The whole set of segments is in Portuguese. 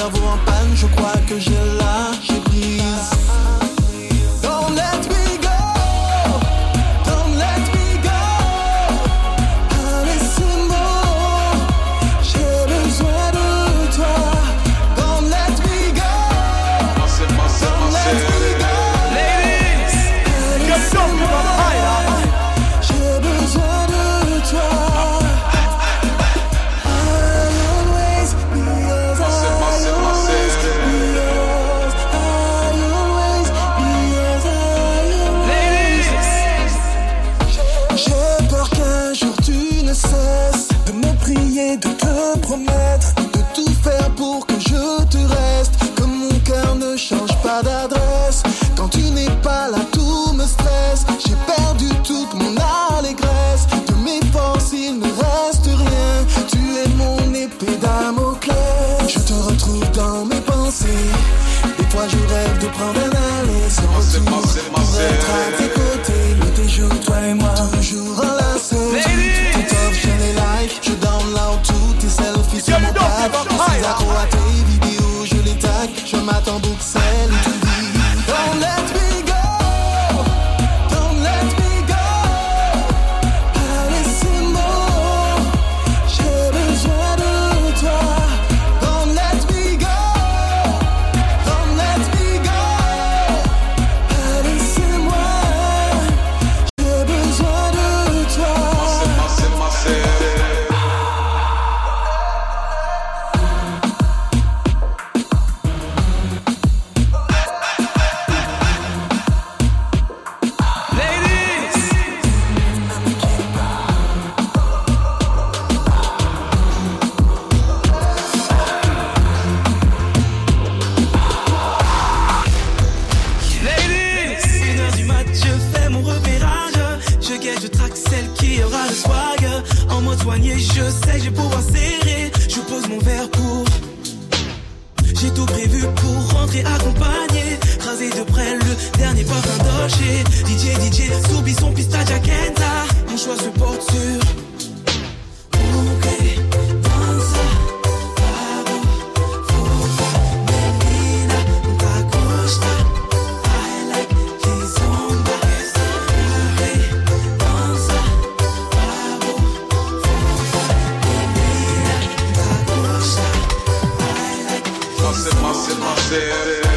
cerveau en panne, je crois que j'ai lâché prise. Don't let me go, don't let me go. Allez, moi j'ai besoin de toi. Don't let me go, don't let me go. Ladies, get up, J'ai besoin mon verre pour. J'ai tout prévu pour rentrer accompagné. Rasé de près le dernier parfum d'Oché. DJ, DJ, Soubi, son pistache à Mon choix se porte sur você.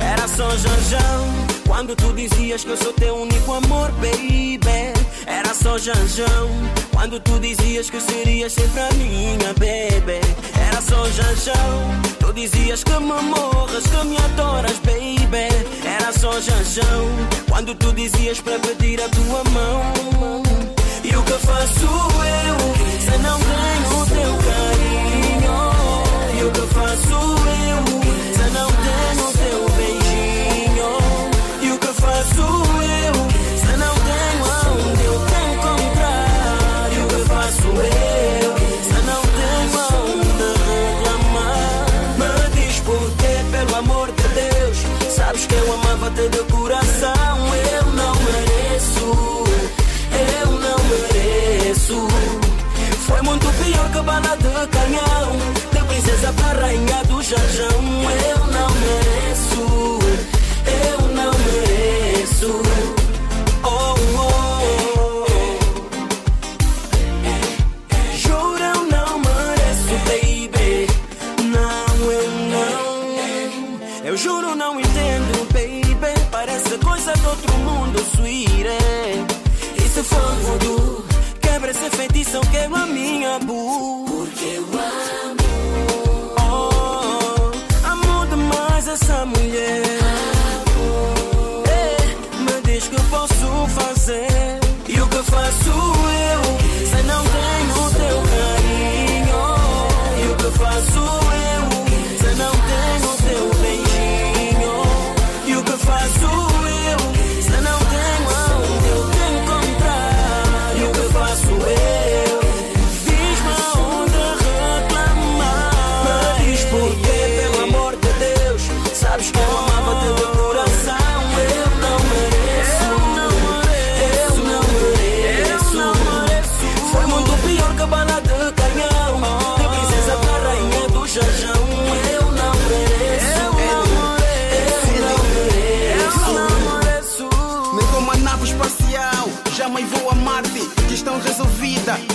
Era só Janjão quando tu dizias que eu sou teu único amor, baby. Era só Janjão quando tu dizias que serias sempre a minha, baby. Era só janjão. Tu dizias que me morras, que me adoras, baby. Era só janjão. Quando tu dizias para pedir a tua mão. E o que faço eu se não ganho o teu carinho? E o que faço eu?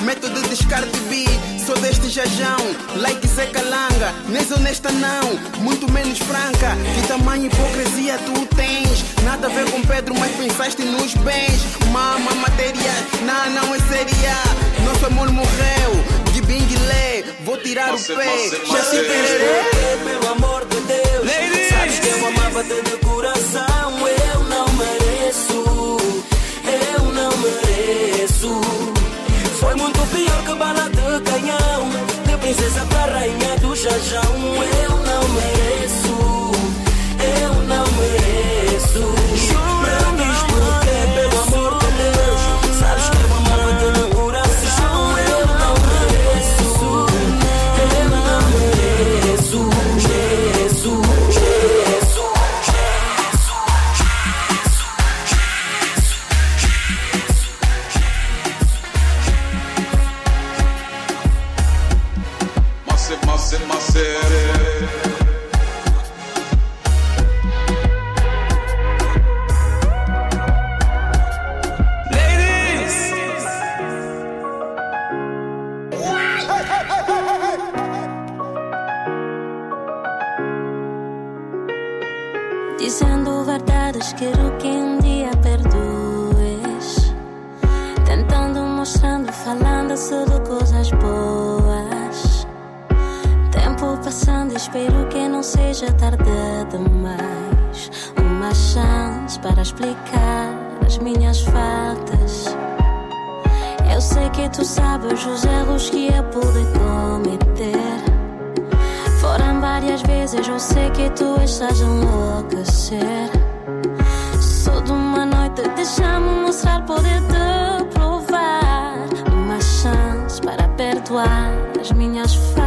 método de descarte vi Sou deste jajão, like Zé Calanga, nem honesta não, muito menos franca. Que tamanho hipocrisia tu tens? Nada a ver com Pedro, mas pensaste nos bens. Mama, matéria, não, não é séria. Nosso amor morreu, de lê. vou tirar mas o pé. Já se perderei, pelo amor de Deus. Ladies. Sabes que eu amava-te de coração. já já um eu não lembro. Dizendo verdades, quero que um dia perdoes. Tentando, mostrando, falando de coisas boas. Tempo passando, espero que não seja tarde demais. Uma chance para explicar as minhas faltas. Eu sei que tu sabes os erros que eu pude cometer. Eu sei que tu estás a enlouquecer. Só de uma noite, deixa-me mostrar, poder te provar. Uma chance para perdoar as minhas faltas.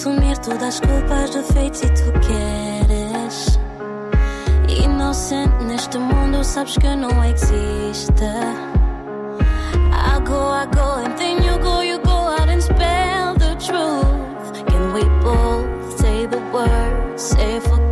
Assumir todas as culpas, defeitos e tu queres. Inocente neste mundo, sabes que não existe. I go, I go, and then you go, you go out and spell the truth. Can we both say the word, say forgive?